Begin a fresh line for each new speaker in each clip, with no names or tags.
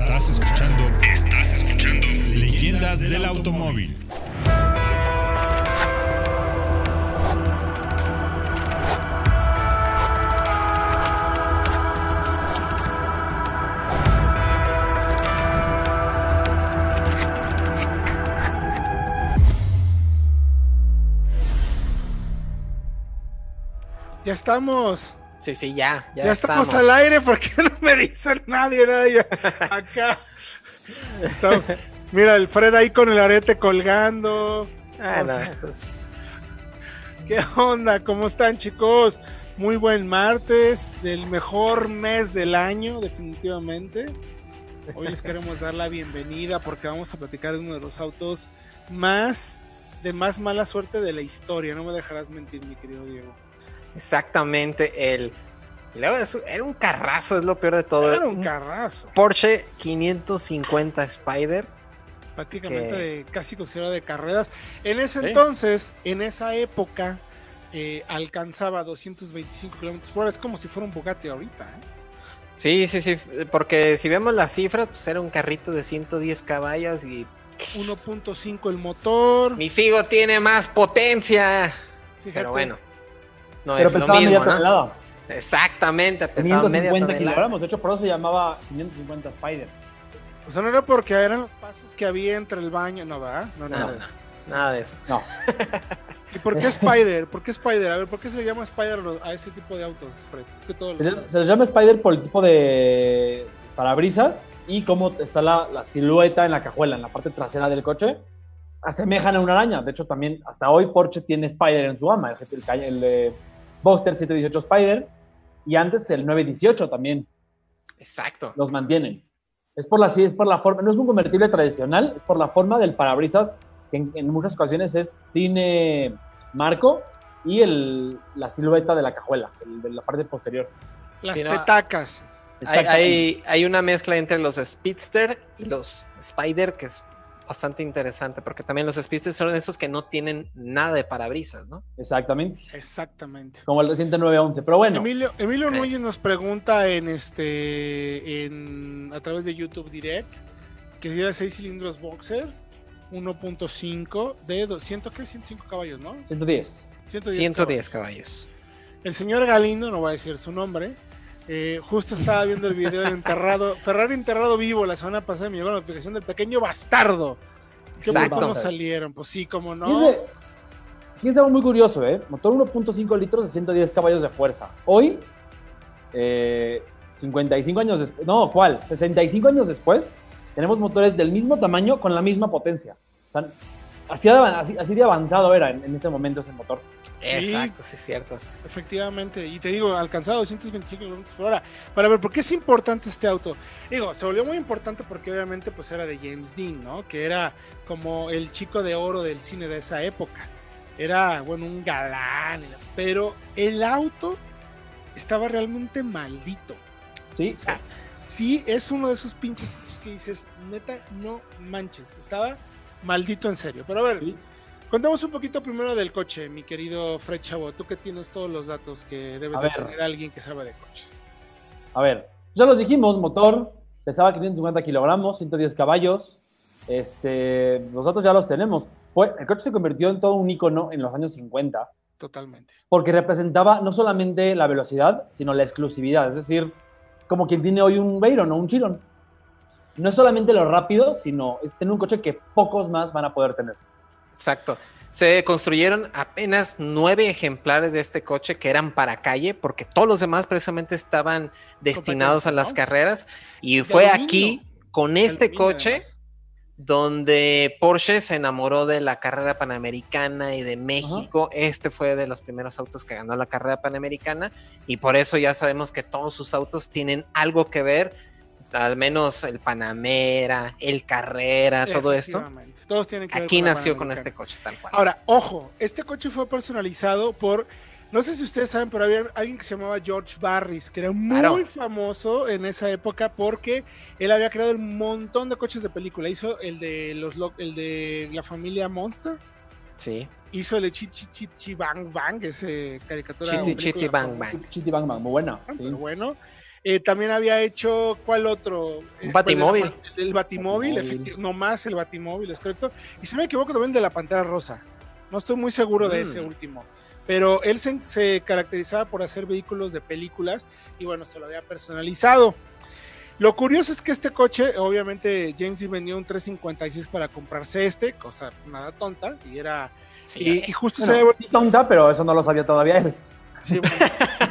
Estás escuchando. Estás escuchando. Leyendas del automóvil.
Ya estamos.
Sí, sí, ya. Ya,
Ya, estamos. al aire porque no me dice nadie, nadie. Acá. Está- Mira, el Fred ahí con el arete colgando.
Ah,
O
no.
sea, ¿Qué onda? ¿Cómo están, chicos? Muy buen martes, del mejor mes del año, definitivamente. Hoy les queremos dar la bienvenida porque vamos a platicar de uno de los autos más de más mala suerte de la historia. No me dejarás mentir, mi querido Diego.
Exactamente. El. Era un carrazo, es lo peor de todo.
Era un carrazo.
Porsche 550 Spider.
prácticamente
que-
de- casi considerado de carreras. En ese
Sí.
entonces, en esa época, eh, alcanzaba 225 kilómetros por hora. Es como si fuera un Bugatti ahorita. ¿eh?
Sí, sí, sí. Porque si vemos las cifras, pues era un carrito de 110 caballos y
1.5 el motor.
mi Figo tiene más potencia.
Fíjate,
Pero bueno, no
Pero
es lo
pesaba media
mismo, ¿no?
tonelada.
Exactamente, pesaba media
550
tonelada.
kilogramos. De hecho, por eso se llamaba 550 Spider.
O sea, no era porque eran los pasos que había entre el baño. No, ¿verdad? No, nada
No.
de eso.
Nada de eso.
No.
¿Y por qué Spider? ¿Por qué Spider? A ver, ¿por qué se le llama Spider a ese tipo de autos, Fred? Es que todos lo
Se, les llama Spider por el tipo de parabrisas y cómo está la, la silueta en la cajuela, en la parte trasera del coche. Asemejan a una araña. De hecho, también hasta hoy Porsche tiene Spider en su gama. El, el, ca- el, Boxster 718 Spider y antes el 918 también
Exacto.
los mantienen. Es por la, sí, es por la forma, no es un convertible tradicional, es por la forma del parabrisas, que en, en muchas ocasiones es cine marco y el, la silueta de la cajuela, el- de la parte posterior.
Las
Sí,
petacas.
Hay, hay, hay una mezcla entre los Speedster y los Spider que es bastante interesante, porque también los Speedster son esos que no tienen nada de parabrisas, ¿no?
Exactamente.
Exactamente.
Como el reciente 911. Pero bueno,
Emilio. Núñez nos pregunta en este en a través de YouTube Direct que si era 6 cilindros boxer 1.5 de 200 ¿qué? 105 caballos, ¿no?
110.
110,
110 caballos.
El señor Galindo, no voy a decir su nombre, eh, justo estaba viendo el video de enterrado, Ferrari enterrado vivo la semana pasada me llegó la notificación del pequeño bastardo. ¿Qué
Exacto.
cómo salieron? Pues sí, como no.
Fíjense, fíjense algo muy curioso, ¿eh? Motor 1.5 litros de 110 caballos de fuerza. Hoy, eh, 55 años después, no, ¿cuál? 65 años después, tenemos motores del mismo tamaño con la misma potencia. O sea, así, de avan- así- así de avanzado era en, en ese momento ese motor.
Exacto, sí es cierto.
Efectivamente, y te digo, alcanzado 225 kilómetros por hora. Para ver, ¿por qué es importante este auto? Digo, se volvió muy importante porque obviamente pues era de James Dean, ¿no? Que era como el chico de oro del cine de esa época. Era, bueno, un galán, pero el auto estaba realmente maldito.
¿Sí?
O sea, sí es uno de esos pinches que dices, neta, no manches, estaba maldito en serio. Pero a ver,
Sí.
Contamos un poquito primero del coche, mi querido Fred Chavo. Tú que tienes todos los datos que debe de tener alguien que sabe de coches.
A ver, ya los dijimos, motor, pesaba 550 kilogramos, 110 caballos. Este, los datos ya los tenemos. Fue, el coche se convirtió en todo un icono en los años 50
Totalmente.
porque representaba no solamente la velocidad, sino la exclusividad. Es decir, como quien tiene hoy un Veyron o un Chiron. No es solamente lo rápido, sino es tener un coche que pocos más van a poder tener.
Exacto. Se construyeron apenas nueve ejemplares de este coche que eran para calle, porque todos los demás precisamente estaban destinados a las
¿no?
carreras. Y
De
fue
aluminio.
aquí, con este
Aluminio,
coche,
además.
donde Porsche se enamoró de la carrera panamericana y de México. Este fue de los primeros autos que ganó la carrera panamericana y por eso ya sabemos que todos sus autos tienen algo que ver, al menos el Panamera, el Carrera, todo eso.
Todos tienen que ver
Aquí
con
nació con este coche tal cual.
Ahora, ojo, este coche fue personalizado por, no sé si ustedes saben, pero había alguien que se llamaba George Barris, que era muy
Claro.
famoso en esa época porque él había creado un montón de coches de película. Hizo el de los lo- el de la familia Monster,
Sí.
hizo el de Chichi Chichi Bang Bang, ese caricatura. película
Chiti Bang. Bang.
Chitty Bang Bang, muy buena.
Ah,
sí.
Eh, también había hecho, ¿cuál otro?
Un Batimóvil.
El, el Batimóvil,
Batimóvil.
efecti- no más el Batimóvil, es correcto. Y si no me equivoco, también de la Pantera Rosa. No estoy muy seguro de
Mm.
ese último. Pero él se, se caracterizaba por hacer vehículos de películas y bueno, se lo había personalizado. Lo curioso es que este coche, obviamente James Dean vendió un 356 para comprarse este, cosa nada tonta, y era... y, y justo
Bueno,
se
sí tonta, pero eso no lo sabía todavía él.
Sí, bueno,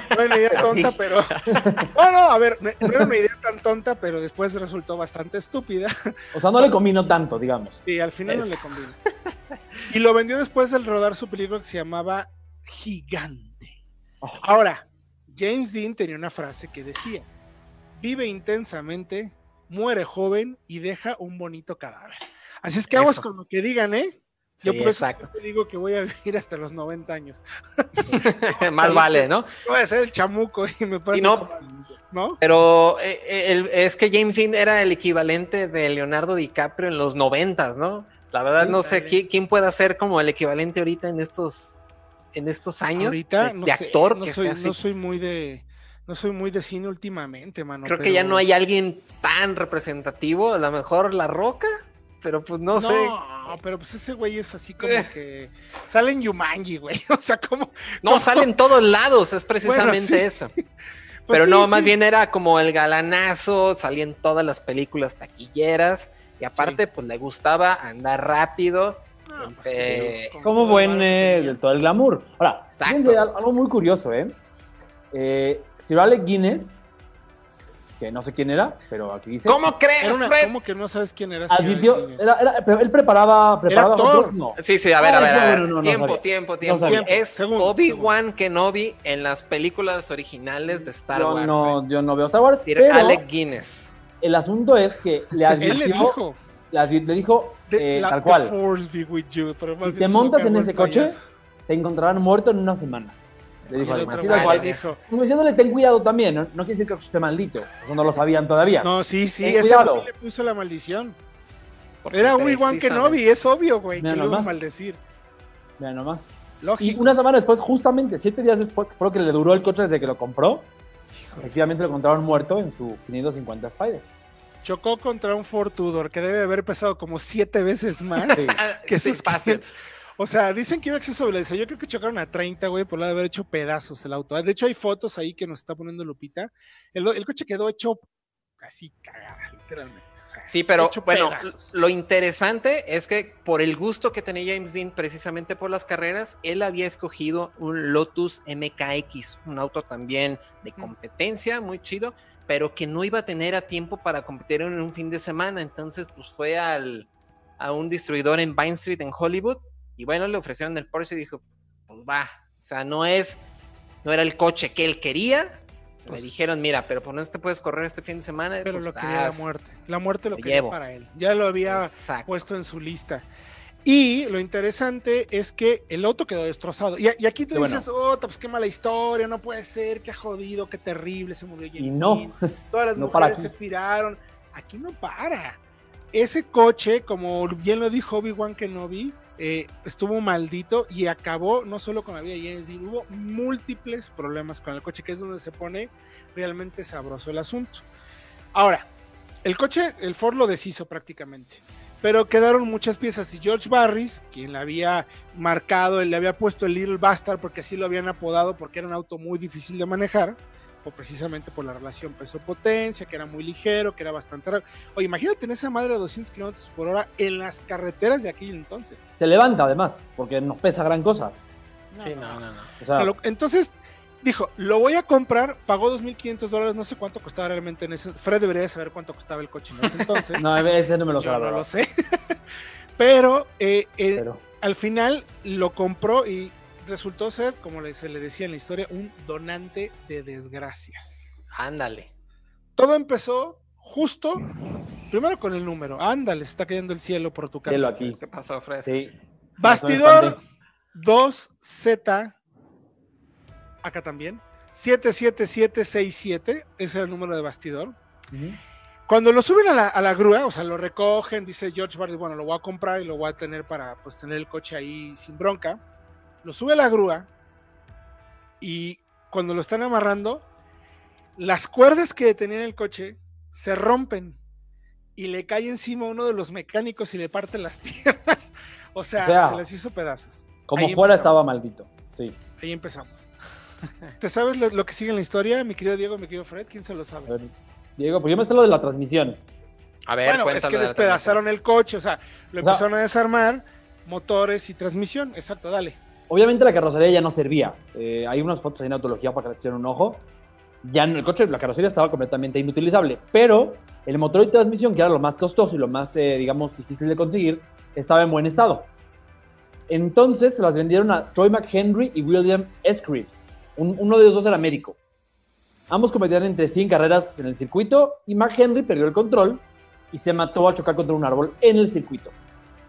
no era una idea tonta,
sí.
pero. No, no, a ver, no era una idea tan tonta, pero después resultó bastante estúpida
O sea, no le combinó tanto, digamos.
y al final no le convino. Y lo vendió después del rodar su película que se llamaba Gigante.
Oh.
Ahora, James Dean tenía una frase que decía: Vive intensamente, muere joven y deja un bonito cadáver. Así es que vamos con lo que digan, ¿eh?
Sí,
Yo por eso
exacto.
siempre digo que voy a vivir hasta los 90 años.
Más vale, ¿no?
Voy a ser el chamuco y me pasa
Y no-. Pero eh, eh, el- es que James Dean era el equivalente de Leonardo DiCaprio en los noventas, ¿no? La verdad no sé quién, quién pueda ser como el equivalente ahorita en estos en estos años
Ahorita
de,
no
de
sé,
actor
no
que
soy,
sea así.
no soy muy de no soy muy de cine últimamente, mano.
Creo que ya no hay alguien tan representativo, a lo mejor La Roca, pero pues no,
No,
sé.
pero pues ese güey es así como
Eh.
que sale en Yumanji, güey. O sea, como
No,
¿cómo?
sale en todos lados, es precisamente
sí.
eso.
Pues
Pero
sí,
no,
sí.
más bien era como el galanazo, salía en todas las películas taquilleras y aparte pues le gustaba andar rápido.
Ah, pues,
Eh,
Como buen eh, de todo el glamour. Ahora, fíjense algo muy curioso, ¿eh? eh Sir Alec Guinness, que no sé quién era, pero aquí dice.
¿Cómo crees,
Era una-
Fred?
¿Cómo que no sabes quién era?
Advirtió,
Guinness?
era, era- él preparaba, preparaba
actor.
no.
Sí, sí, a ver, a ver, a
no,
ver.
no, no, no
tiempo, tiempo,
No
tiempo. Es Obi-Wan Kenobi en las películas originales de Star
Yo
Wars.
no, yo no veo Star Wars, pero
Alec Guinness.
el asunto es que le
Él le
advirtió,
dijo.
le, dijo eh,
la-
tal
the
cual,
force be with you, pero más
Si te montas en ese coche, te encontrarán muerto en una semana. Le
Y
dijo
el
además,
otro le dijo,
Como diciéndole, ten cuidado también, no, no quiere decir que esté maldito, eso no lo sabían todavía.
No, sí, sí,
Ten
ese güey le puso la maldición.
porque
Era Obi-Wan Kenobi, es obvio, güey, que lo iba a maldecir.
Mira nomás. Y
Lógico.
una semana después, justamente siete días después, creo que le duró el coche desde que lo compró, efectivamente lo encontraron muerto en su 550 Spider.
Chocó contra un Ford Tudor que debe haber pesado como siete veces más.
Sí.
Que
sí,
sus
fácil.
O sea, dicen que iba a exceso de velocidad. Yo creo que chocaron a 30, güey, por de haber hecho pedazos el auto. De hecho, hay fotos ahí que nos está poniendo Lupita. El, el coche quedó hecho así cagada, literalmente. O sea,
Sí, pero bueno,
pedazos.
lo interesante es que por el gusto que tenía James Dean precisamente por las carreras, él había escogido un Lotus MKX, un auto también de competencia, muy chido, pero que no iba a tener a tiempo para competir en un fin de semana. Entonces, pues fue al, a un distribuidor en Vine Street en Hollywood y bueno, le ofrecieron el Porsche y dijo, pues va, o sea, no es, no era el coche que él quería. le
Pues-
dijeron, mira, pero pues no te puedes correr este fin de semana.
Pero
pues,
lo quería la
haz".
muerte. La muerte lo
Te
quería
llevo.
para él. Ya lo había
Exacto.
puesto en su lista. Y lo interesante es que el auto quedó destrozado. Y, y aquí tú
bueno.
dices, oh, pues qué mala historia, no puede ser, qué jodido, qué terrible, se murió
Y
James
no,
Todas las
no
mujeres se tiraron. Aquí no para. Ese coche, como bien lo dijo Obi-Wan Kenobi, eh, estuvo maldito y acabó no solo con la vida James hubo múltiples problemas con el coche, que es donde se pone realmente sabroso el asunto. Ahora, el coche, el Ford lo deshizo prácticamente, pero quedaron muchas piezas y George Barris, quien le había marcado, le había puesto el Little Bastard porque así lo habían apodado porque era un auto muy difícil de manejar, precisamente por la relación peso-potencia, que era muy ligero, que era bastante raro. Oye, imagínate en esa madre a 200 kilómetros por hora en las carreteras de aquel entonces.
Se levanta además, porque no pesa gran cosa.
Sí, no, no, no.
O sea,
Lo- Entonces dijo, lo voy a comprar, pagó 2.500 dólares, no sé cuánto costaba realmente en ese. Fred debería saber cuánto costaba el coche en ese entonces.
no, ese no me lo sé,
Yo no lo sé. Pero, eh, eh,
Pero,
al final lo compró y resultó ser, como se le decía en la historia, un donante de desgracias.
Ándale.
Todo empezó justo, primero con el número. Ándale, se está cayendo el cielo por tu casa.
cielo aquí.
¿Qué pasó, Fred?
Sí.
Bastidor 2Z. Acá también. 77767. Ese era el número de bastidor. Cuando lo suben a la, a la grúa, o sea, lo recogen, dice George Barry, bueno, lo voy a comprar y lo voy a tener para pues tener el coche ahí sin bronca. Lo sube a la grúa y cuando lo están amarrando, las cuerdas que tenían el coche se rompen y le cae encima uno de los mecánicos y le parte las piernas. O sea,
O sea,
se les hizo pedazos.
Como
Ahí
fuera
empezamos.
estaba maldito. Sí.
Ahí empezamos. ¿Te sabes lo, lo que sigue en la historia, mi querido Diego, mi querido Fred? ¿Quién se lo sabe?
ver, Diego, pues yo me sé lo de la transmisión.
A ver,
bueno, es que despedazaron el coche, o sea, lo
O sea-
empezaron a desarmar, motores y transmisión. Exacto, dale.
Obviamente la carrocería ya no servía. Eh, hay unas fotos ahí en autología para que le echen un ojo. Ya en el coche, la carrocería estaba completamente inutilizable. Pero el motor y transmisión, que era lo más costoso y lo más, eh, digamos, difícil de conseguir, estaba en buen estado. Entonces se las vendieron a Troy McHenry y William Escreed. Un- uno de los dos era médico. Ambos cometían entre 100 carreras en el circuito y McHenry perdió el control y se mató al chocar contra un árbol en el circuito.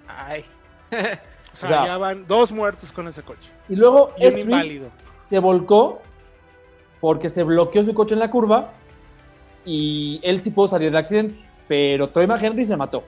Ay.
O sea,
O sea-
ya van dos muertos con ese coche.
Y luego
Y un inválido.
se volcó porque se bloqueó su coche en la curva y él sí pudo salir del accidente, pero Troy McHenry se mató.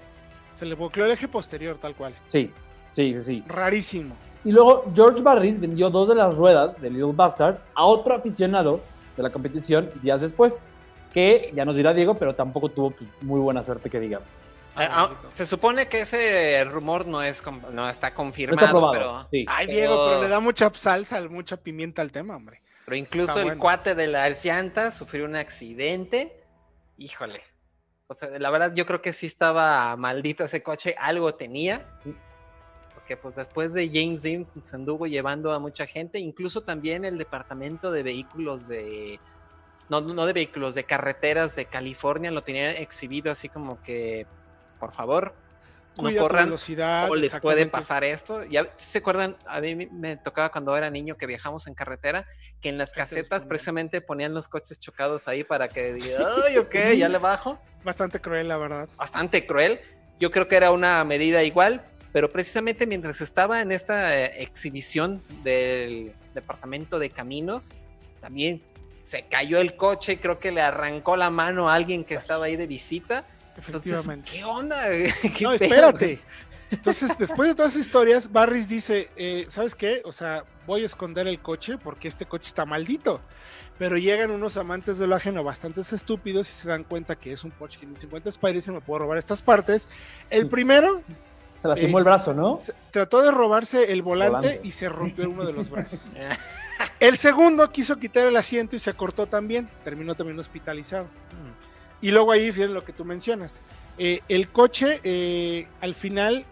Se le bloqueó el eje posterior, tal cual.
Sí, sí, sí, sí.
Rarísimo.
Y luego George Barris vendió dos de las ruedas de Little Bastard a otro aficionado de la competición días después, que ya nos dirá Diego, pero tampoco tuvo pues, muy buena suerte que digamos.
Eh, ah, se supone que ese rumor no es no está
No
confirmado,
está probado.
pero,
sí.
Ay, Diego, pero le da mucha salsa, mucha pimienta al tema, hombre.
pero incluso
Está
el
bueno.
cuate de la Arcianta sufrió un accidente. Híjole. O sea, la verdad yo creo que sí estaba maldito ese coche, algo tenía. Porque pues después de James Dean se anduvo llevando a mucha gente, incluso también el departamento de vehículos de no, no de vehículos, de carreteras de California lo tenían exhibido así como que por favor, no corran
velocidad.
o les puede pasar esto. Ya ¿sí se acuerdan, a mí me- tocaba cuando era niño que viajamos en carretera, que en las casetas precisamente ponían los coches chocados ahí para que diga, ay, ok, ya le bajo.
Bastante cruel, la verdad.
Bastante cruel. Yo creo que era una medida igual, pero precisamente mientras estaba en esta eh, exhibición del departamento de caminos, también se cayó el coche y creo que le arrancó la mano a alguien que estaba ahí de visita. Entonces,
Efectivamente.
¿qué onda? ¿Qué
No, espérate. Entonces, después de todas esas historias, Barris dice, eh, ¿sabes qué? O sea, voy a esconder el coche porque este coche está maldito. Pero llegan unos amantes de lo ajeno bastante estúpidos y se dan cuenta que es un Porsche 550 Spy y dicen, me puedo robar estas partes. El primero
Se lastimó
Eh,
el brazo, ¿no?
se- trató de robarse el volante,
Volante.
y se rompió uno de los brazos. El segundo quiso quitar el asiento y se cortó también. Terminó también hospitalizado. Y luego ahí viene lo que tú mencionas. Eh, el coche, eh, al final,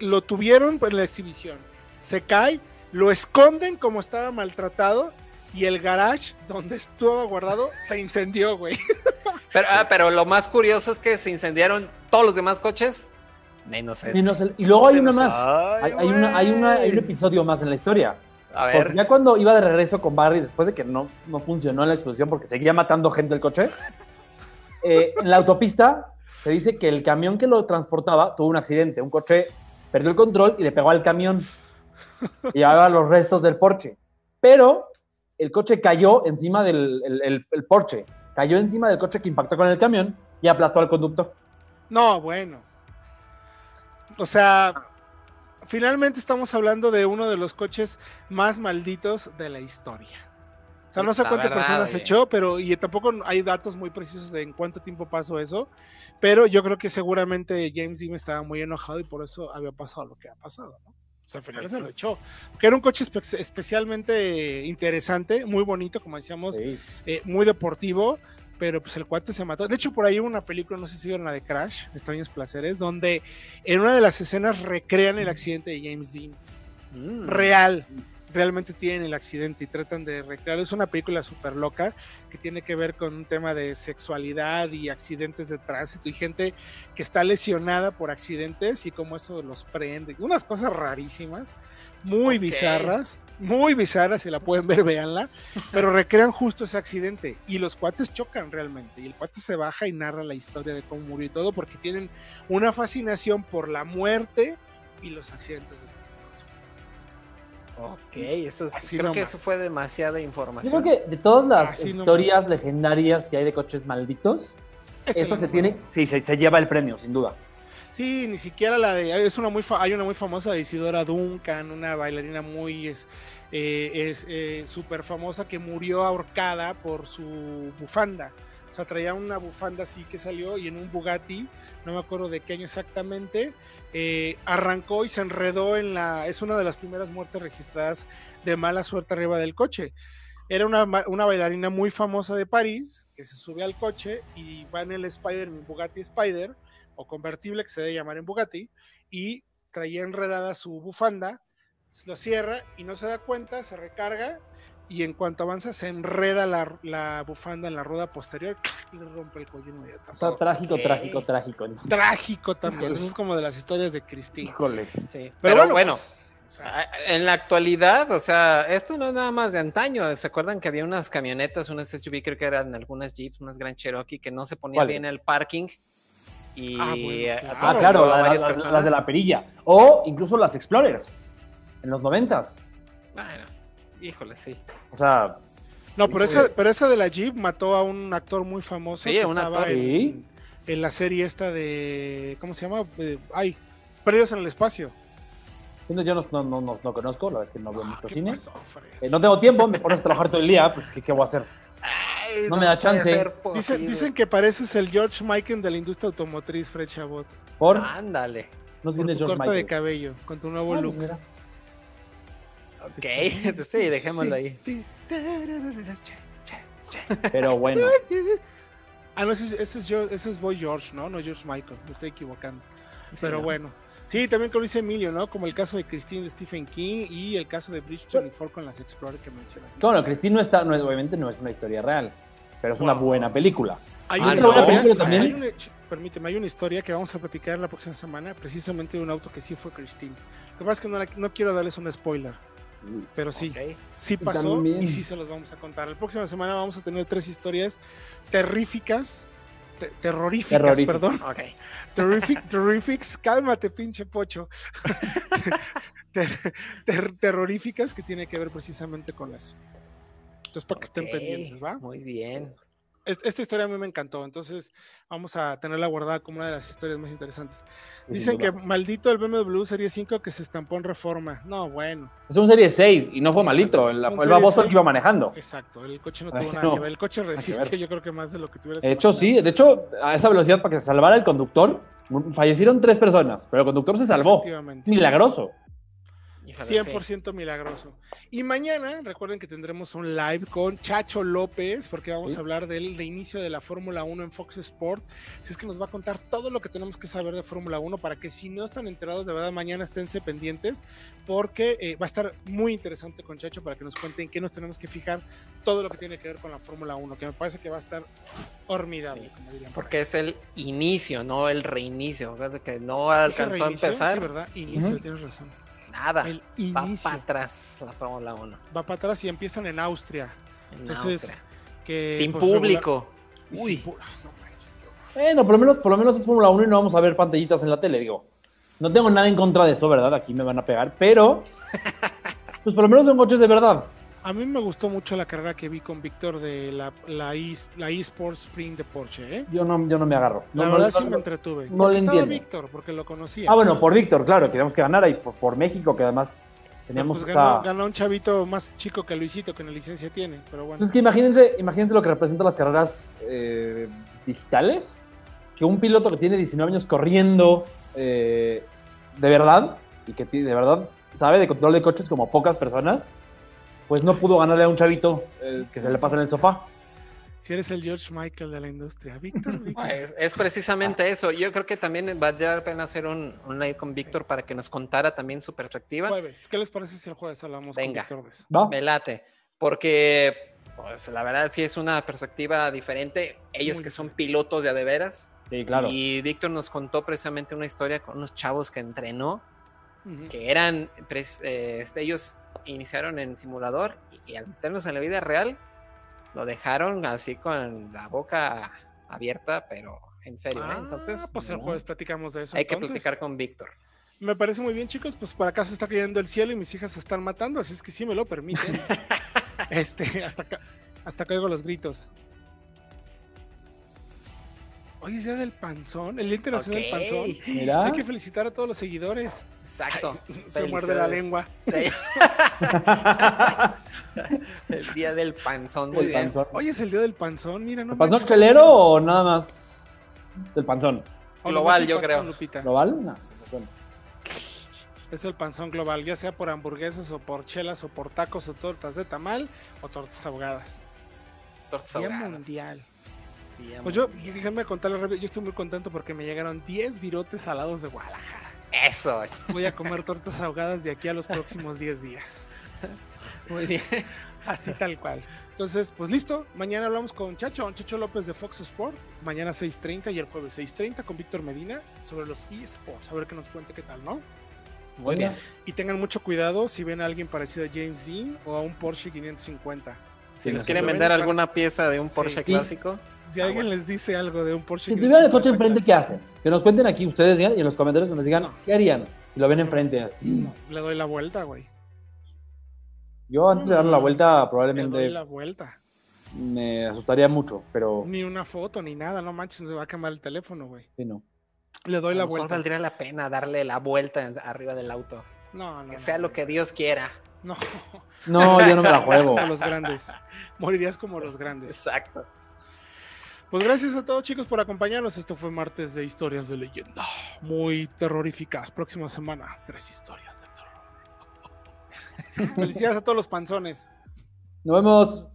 lo tuvieron en la exhibición. Se cae, lo esconden como estaba maltratado. Y el garage donde estaba guardado se incendió, güey.
Pero, ah, pero lo más curioso es que se incendiaron todos los demás coches, menos ese.
Menos el- y luego hay
Menos-
más.
Ay,
Hay, hay una, hay, una- hay un episodio más en la historia.
A
Porque
ver,
ya cuando iba de regreso con Barry, después de que no, no funcionó la explosión porque seguía matando gente el coche, eh, en la autopista se dice que el camión que lo transportaba tuvo un accidente. Un coche perdió el control y le pegó al camión. Y llevaba los restos del Porsche. Pero el coche cayó encima del el, Porsche. Cayó encima del coche que impactó con el camión y aplastó al conductor.
No, bueno. O sea, finalmente estamos hablando de uno de los coches más malditos de la historia. O sea, no sé cuántas
verdad,
personas echó, pero y tampoco hay datos muy precisos de en cuánto tiempo pasó eso. Pero yo creo que seguramente James Dean estaba muy enojado y por eso había pasado lo que ha pasado, ¿no? O sea, al final se lo echó. Que era un coche espe- especialmente interesante, muy bonito, como decíamos,
Sí.
eh, muy deportivo, pero pues el cuate se mató. De hecho, por ahí hubo una película, no sé si vieron la de Crash, Extraños Placeres, donde en una de las escenas recrean el accidente de James Dean.
Mm.
Real. Realmente tienen el accidente y tratan de recrearlo. Es una película súper loca que tiene que ver con un tema de sexualidad y accidentes de tránsito y gente que está lesionada por accidentes y cómo eso los prende. Unas cosas rarísimas, muy bizarras, muy bizarras. Si la pueden ver, véanla. Pero recrean justo ese accidente y los cuates chocan realmente. Y el cuate se baja y narra la historia de cómo murió y todo porque tienen una fascinación por la muerte y los accidentes de tránsito.
Ok, eso es,
Así
creo que eso fue demasiada información.
creo que de todas las
Así nomás.
historias legendarias que hay de coches malditos,
Este lo
se tiene, sí, se, se lleva el premio, sin duda.
Sí, ni siquiera la de. Es una muy fa- hay una muy famosa de Isidora Duncan, una bailarina muy es, eh, es eh, súper famosa que murió ahorcada por su bufanda. O sea, traía una bufanda así que salió y en un Bugatti, no me acuerdo de qué año exactamente, eh, arrancó y se enredó en la. Es una de las primeras muertes registradas de mala suerte arriba del coche. Era una, bailarina muy famosa de París que se sube al coche y va en el Spider, en el Bugatti Spider o convertible que se debe llamar en Bugatti y traía enredada su bufanda, lo cierra y no se da cuenta, se recarga y en cuanto avanza se enreda la, la bufanda en la rueda posterior y le rompe el cuello
O
inmediatamente.
sea, trágico, trágico, trágico.
Trágico también,
Híjole.
eso es como de las historias de Cristina.
Híjole.
Sí.
Pero,
Pero,
bueno,
bueno,
pues, o sea,
En la actualidad, o sea, esto no es nada más de antaño. ¿Se acuerdan que había unas camionetas, unas SUV, creo que eran algunas Jeeps, unas Grand Cherokee, que no se ponía
¿Cuál?
bien el parking? Y
Ah, bueno, claro.
Ah, claro, la-
varias personas.
las de la perilla. O incluso las Explorers. En los noventas.
Bueno, híjole, sí.
O sea,
no, pero esa, pero esa de la Jeep mató a un actor muy famoso
Sí,
que
un
estaba
actor.
en, la serie esta de ¿cómo se llama? Eh, ay, Perdidos en el espacio.
yo no, no, no, no- no conozco, la verdad es que no veo
Ah,
mucho
¿qué
cine.
pasó?
Eh, no tengo tiempo, me pones a trabajar todo el día, pues ¿qué, qué voy a hacer?
Ay,
No me da chance.
Dicen, dicen que pareces el George Michael de la industria automotriz, Fred Chabot.
Por
Ándale.
no sé
Por tu
George
corte de cabello, con tu nuevo
Ah,
look.
mira.
Ok, sí, dejémoslo ahí.
Pero bueno,
Ah, no, ese, es- ese es, George- ese es Boy George, ¿no? No George Michael, me estoy equivocando.
Sí,
Pero
¿no?
bueno. Sí, también con Luis Emilio, ¿no? Como el caso de Christine de Stephen King y el caso de Bridge 24 con las Explorer que mencioné.
bueno, Christine no está, no es, obviamente no es una historia real, pero es una buena película.
Hay
Ah,
una
¿no?
historia,
película también.
hay una- permíteme, hay una historia que vamos a platicar la próxima semana, precisamente de un auto que sí fue Christine. Lo que pasa es que no, la- no quiero darles un spoiler, pero sí, sí pasó
También.
y sí se los vamos a contar. La próxima semana vamos a tener tres historias terríficas, te- terroríficas, perdón.
Ok.
Terrific, terrifics, cálmate, pinche pocho. Ter- ter- terroríficas que tiene que ver precisamente con eso. Entonces, para que estén pendientes, ¿va?
Muy bien.
Es- Esta historia a mí me encantó, entonces vamos a tenerla guardada como una de las historias más interesantes. Dicen que maldito el BMW Serie 5 que se estampó en reforma. No, bueno,
Es un serie 6 y no fue malito. El, el baboso que iba manejando.
exacto, el coche no tuvo nada
no.
que ver. El coche resiste, yo creo que más de lo que tuvieras
De hecho, sí. De hecho, a esa velocidad para que se salvara el conductor, fallecieron tres personas, pero el conductor se salvó. Milagroso.
Híjole, sí.
100% milagroso. Y mañana, recuerden que tendremos un live con Chacho López, porque vamos a hablar del reinicio de la Fórmula 1 en Fox Sport. Si es que nos va a contar todo lo que tenemos que saber de Fórmula 1 para que si no están enterados, de verdad, mañana esténse pendientes, porque eh, va a estar muy interesante con Chacho para que nos cuenten qué nos tenemos que fijar, todo lo que tiene que ver con la Fórmula 1, que me parece que va a estar formidable,
Sí,
como dirían por ahí.
Porque es el inicio, no el reinicio. Que no alcanzó a empezar
Sí, ¿verdad? Inicio, tienes razón.
Nada.
El
Va para atrás la Fórmula 1.
va para atrás y empiezan en Austria.
en
Entonces,
Austria.
que
Sin
pues,
público. Uy.
sin pu-.
Bueno, por lo menos, por lo menos es Fórmula 1 y no vamos a ver pantallitas en la tele, digo. No tengo nada en contra de eso, ¿verdad? Aquí me van a pegar, pero. Pues por lo menos son coches de verdad.
A mí me gustó mucho la carrera que vi con Víctor de la, la, e, la eSports Spring de Porsche. ¿eh?
Yo no, yo no me agarro.
La
No,
verdad
no,
sí me entretuve.
no le
estaba. Víctor, porque lo conocía.
Ah, bueno,
pues.
por Víctor, claro, queríamos que ganara y por, por México, que además teníamos
Pues
esa.
ganó, ganó un chavito más chico que Luisito, que en la licencia tiene. Pero bueno.
Pues es que imagínense, imagínense lo que representan las carreras eh, digitales. Que un piloto que tiene 19 años corriendo eh, de verdad y que de verdad sabe de control de coches como pocas personas, pues no pudo ganarle a un chavito eh, que se le pasa en el sofá.
Si eres el George Michael de la industria. Víctor, Víctor.
Es, es precisamente eso. Yo creo que también valdría la pena hacer un, un live con Víctor para que nos contara también su perspectiva.
Jueves. ¿Qué les parece si el jueves hablamos
Venga.
con Víctor de eso?
¿Va?
Me late. Porque, pues, la verdad sí es una perspectiva diferente. Ellos
Muy
que son pilotos de a de veras.
Sí, claro.
Y Víctor nos contó precisamente una historia con unos chavos que entrenó, que eran, pres- eh, este, ellos iniciaron en simulador y, al meternos en la vida real, lo dejaron así con la boca abierta, pero en serio, ¿eh?
Ah,
Entonces,
pues el jueves platicamos de eso.
hay que platicar con Víctor.
Me parece muy bien, chicos. Pues para acá se está cayendo el cielo y mis hijas se están matando, así es que sí me lo permiten. este, hasta acá, hasta acá oigo los gritos. Hoy es día del panzón, el Día Internacional del Panzón.
Mira.
Hay que felicitar a todos los seguidores.
Exacto.
Se muerde la lengua.
El día del panzón. Muy
El
bien.
panzón.
Hoy es el día del panzón, mira, no
¿El panzón chelero o nada más del panzón?
O
global,
el
yo
panzón,
creo.
Lupita.
¿Global? No. bueno.
Es el panzón global, ya sea por hamburguesas o por chelas o por tacos o tortas de tamal o tortas ahogadas.
Tortas
Día
ahogadas.
mundial. Pues yo, déjenme contarles rápido, yo estoy muy contento porque me llegaron 10 virotes salados de Guadalajara.
Eso.
Voy a comer tortas ahogadas de aquí a los próximos 10 días.
Muy bien.
Así tal cual. Entonces, pues listo. Mañana hablamos con Chacho, Chacho López de Fox Sport. Mañana 6.30 y el jueves 6.30 con Víctor Medina sobre los eSports. A ver que nos cuente qué tal, ¿no?
Muy bien.
Y tengan mucho cuidado si ven a alguien parecido a James Dean o a un Porsche 550.
Si nos
sí,
quieren
ven,
vender alguna pieza de un Porsche
Sí.
clásico,
Si alguien les dice algo de un Porsche
Si tuvieran el coche
550
enfrente, ¿qué hacen? Que nos cuenten aquí ustedes y en los comentarios nos digan
No.
qué harían si lo ven enfrente.
Le doy la vuelta, güey.
Yo antes de darle la vuelta
Le doy
probablemente
la vuelta.
me asustaría mucho, pero
Ni una foto, ni nada. No manches, me va a quemar el teléfono, güey.
sí, no.
Le doy
a
la vuelta.
valdría la pena darle la vuelta arriba del auto.
No, no.
Que
no,
sea lo que Dios quiera.
No.
No, yo no me la juego.
Como los grandes. Morirías como los grandes.
Exacto.
Pues gracias a todos chicos por acompañarnos. Esto fue martes de historias de leyenda. Muy terroríficas. Próxima semana, tres historias de terror. Felicidades a todos los panzones.
Nos vemos.